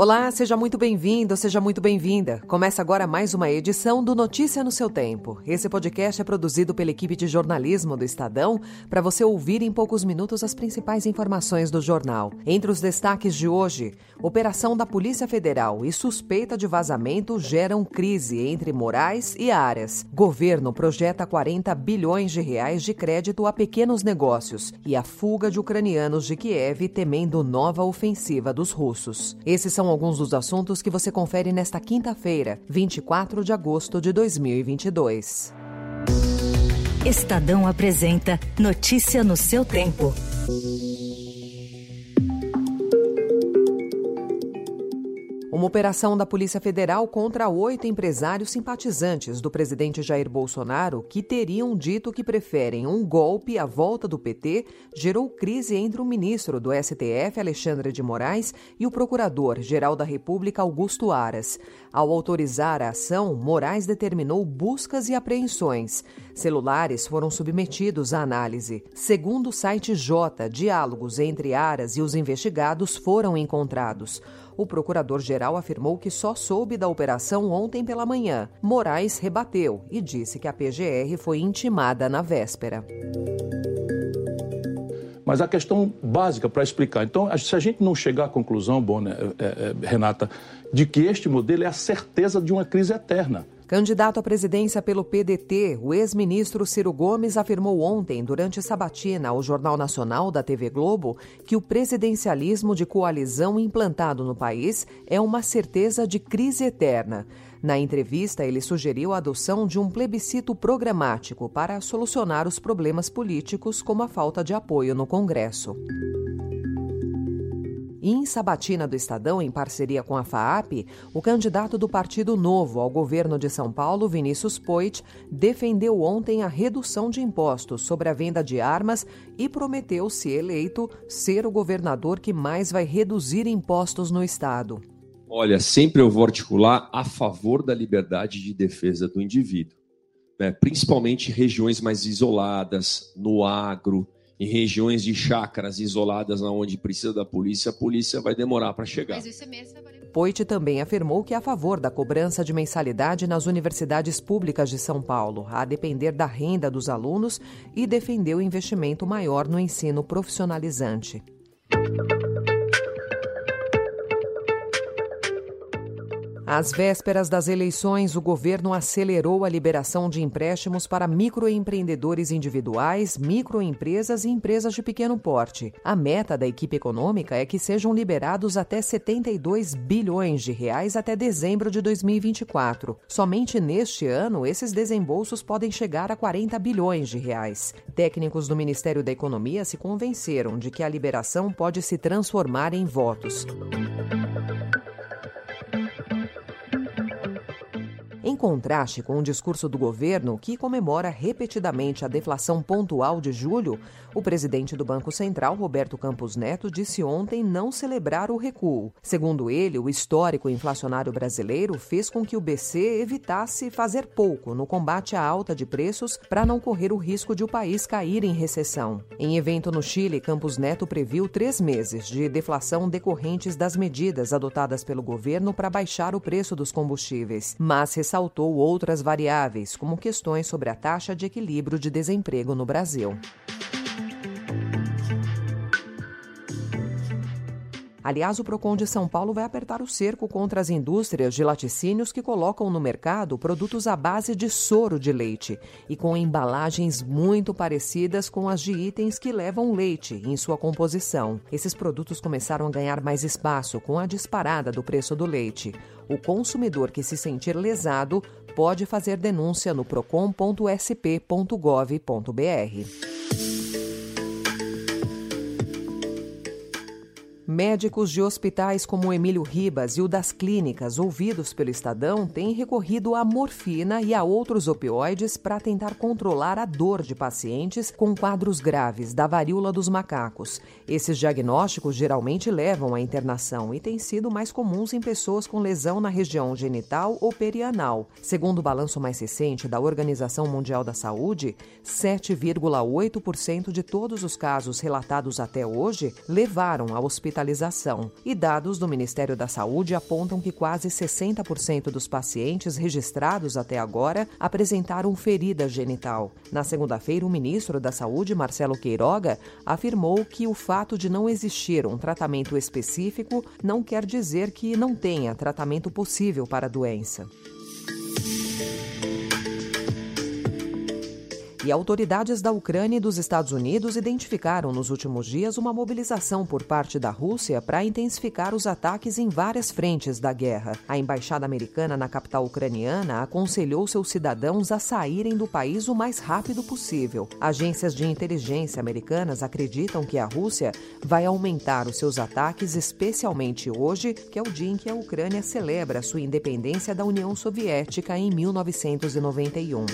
Olá, seja muito bem-vindo, seja muito bem-vinda. Começa agora mais uma edição do Notícia no seu Tempo. Esse podcast é produzido pela equipe de jornalismo do Estadão para você ouvir em poucos minutos as principais informações do jornal. Entre os destaques de hoje, operação da Polícia Federal e suspeita de vazamento geram crise entre Moraes e Aras. Governo projeta 40 bilhões de reais de crédito a pequenos negócios e a fuga de ucranianos de Kiev temendo nova ofensiva dos russos. Esses são alguns dos assuntos que você confere nesta quinta-feira, 24 de agosto de 2022. Estadão apresenta Notícia no seu tempo. Uma operação da Polícia Federal contra oito empresários simpatizantes do presidente Jair Bolsonaro que teriam dito que preferem um golpe à volta do PT gerou crise entre o ministro do STF, Alexandre de Moraes, e o procurador-geral da República, Augusto Aras. Ao autorizar a ação, Moraes determinou buscas e apreensões. Celulares foram submetidos à análise. Segundo o site J, diálogos entre Aras e os investigados foram encontrados. O procurador-geral afirmou que só soube da operação ontem pela manhã. Moraes rebateu e disse que a PGR foi intimada na véspera. Mas a questão básica para explicar. Então, se a gente não chegar à conclusão, Bona, é, é, Renata, de que este modelo é a certeza de uma crise eterna. Candidato à presidência pelo PDT, o ex-ministro Ciro Gomes afirmou ontem, durante sabatina ao Jornal Nacional da TV Globo, que o presidencialismo de coalizão implantado no país é uma certeza de crise eterna. Na entrevista, ele sugeriu a adoção de um plebiscito programático para solucionar os problemas políticos, como a falta de apoio no Congresso. Em Sabatina do Estadão, em parceria com a FAAP, o candidato do Partido Novo ao governo de São Paulo, Vinícius Poit, defendeu ontem a redução de impostos sobre a venda de armas e prometeu, se eleito, ser o governador que mais vai reduzir impostos no Estado. Olha, sempre eu vou articular a favor da liberdade de defesa do indivíduo, né? principalmente em regiões mais isoladas, no agro em regiões de chácaras isoladas onde precisa da polícia, a polícia vai demorar para chegar. Mas isso é mesmo, Poit também afirmou que é a favor da cobrança de mensalidade nas universidades públicas de São Paulo, a depender da renda dos alunos, e defendeu o investimento maior no ensino profissionalizante. Às vésperas das eleições, o governo acelerou a liberação de empréstimos para microempreendedores individuais, microempresas e empresas de pequeno porte. A meta da equipe econômica é que sejam liberados até 72 bilhões de reais até dezembro de 2024. Somente neste ano, esses desembolsos podem chegar a 40 bilhões de reais. Técnicos do Ministério da Economia se convenceram de que a liberação pode se transformar em votos. Contraste com o discurso do governo, que comemora repetidamente a deflação pontual de julho, o presidente do Banco Central, Roberto Campos Neto, disse ontem não celebrar o recuo. Segundo ele, o histórico inflacionário brasileiro fez com que o BC evitasse fazer pouco no combate à alta de preços para não correr o risco de o país cair em recessão. Em evento no Chile, Campos Neto previu três meses de deflação decorrentes das medidas adotadas pelo governo para baixar o preço dos combustíveis, mas ressaltou outras variáveis, como questões sobre a taxa de equilíbrio de desemprego no Brasil. Aliás, o Procon de São Paulo vai apertar o cerco contra as indústrias de laticínios que colocam no mercado produtos à base de soro de leite e com embalagens muito parecidas com as de itens que levam leite em sua composição. Esses produtos começaram a ganhar mais espaço com a disparada do preço do leite. O consumidor que se sentir lesado pode fazer denúncia no procon.sp.gov.br. Médicos de hospitais como Emílio Ribas e o das clínicas, ouvidos pelo Estadão, têm recorrido à morfina e a outros opioides para tentar controlar a dor de pacientes com quadros graves da varíola dos macacos. Esses diagnósticos geralmente levam à internação e têm sido mais comuns em pessoas com lesão na região genital ou perianal. Segundo o balanço mais recente da Organização Mundial da Saúde, 7,8% de todos os casos relatados até hoje levaram a hospital hospitalização. E dados do Ministério da Saúde apontam que quase 60% dos pacientes registrados até agora apresentaram ferida genital. Na segunda-feira, o ministro da Saúde, Marcelo Queiroga, afirmou que o fato de não existir um tratamento específico não quer dizer que não tenha tratamento possível para a doença. E autoridades da Ucrânia e dos Estados Unidos identificaram nos últimos dias uma mobilização por parte da Rússia para intensificar os ataques em várias frentes da guerra. A embaixada americana na capital ucraniana aconselhou seus cidadãos a saírem do país o mais rápido possível. Agências de inteligência americanas acreditam que a Rússia vai aumentar os seus ataques, especialmente hoje, que é o dia em que a Ucrânia celebra sua independência da União Soviética em 1991.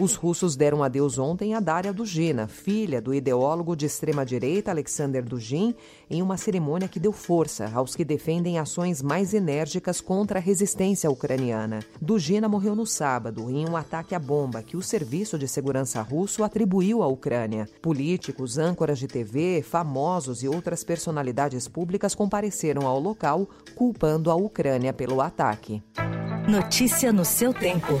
Os russos deram adeus ontem a Daria Dugina, filha do ideólogo de extrema-direita Alexander Dugin, em uma cerimônia que deu força aos que defendem ações mais enérgicas contra a resistência ucraniana. Dugina morreu no sábado em um ataque à bomba que o Serviço de Segurança russo atribuiu à Ucrânia. Políticos, âncoras de TV, famosos e outras personalidades públicas compareceram ao local, culpando a Ucrânia pelo ataque. Notícia no seu tempo.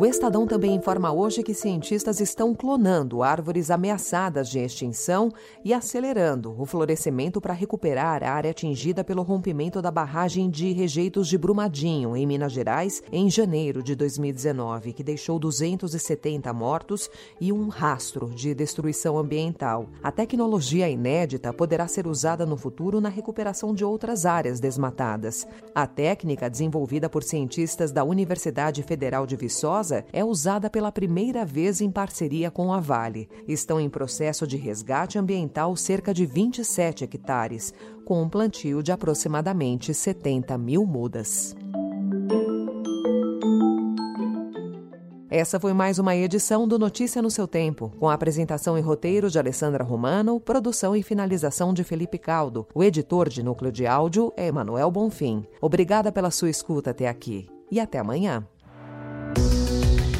O Estadão também informa hoje que cientistas estão clonando árvores ameaçadas de extinção e acelerando o florescimento para recuperar a área atingida pelo rompimento da barragem de rejeitos de Brumadinho, em Minas Gerais, em janeiro de 2019, que deixou 270 mortos e um rastro de destruição ambiental. A tecnologia inédita poderá ser usada no futuro na recuperação de outras áreas desmatadas. A técnica, desenvolvida por cientistas da Universidade Federal de Viçosa, é usada pela primeira vez em parceria com a Vale. Estão em processo de resgate ambiental cerca de 27 hectares, com um plantio de aproximadamente 70 mil mudas. Essa foi mais uma edição do Notícia no seu Tempo, com a apresentação e roteiro de Alessandra Romano, produção e finalização de Felipe Caldo. O editor de núcleo de áudio é Emanuel Bonfim. Obrigada pela sua escuta até aqui e até amanhã.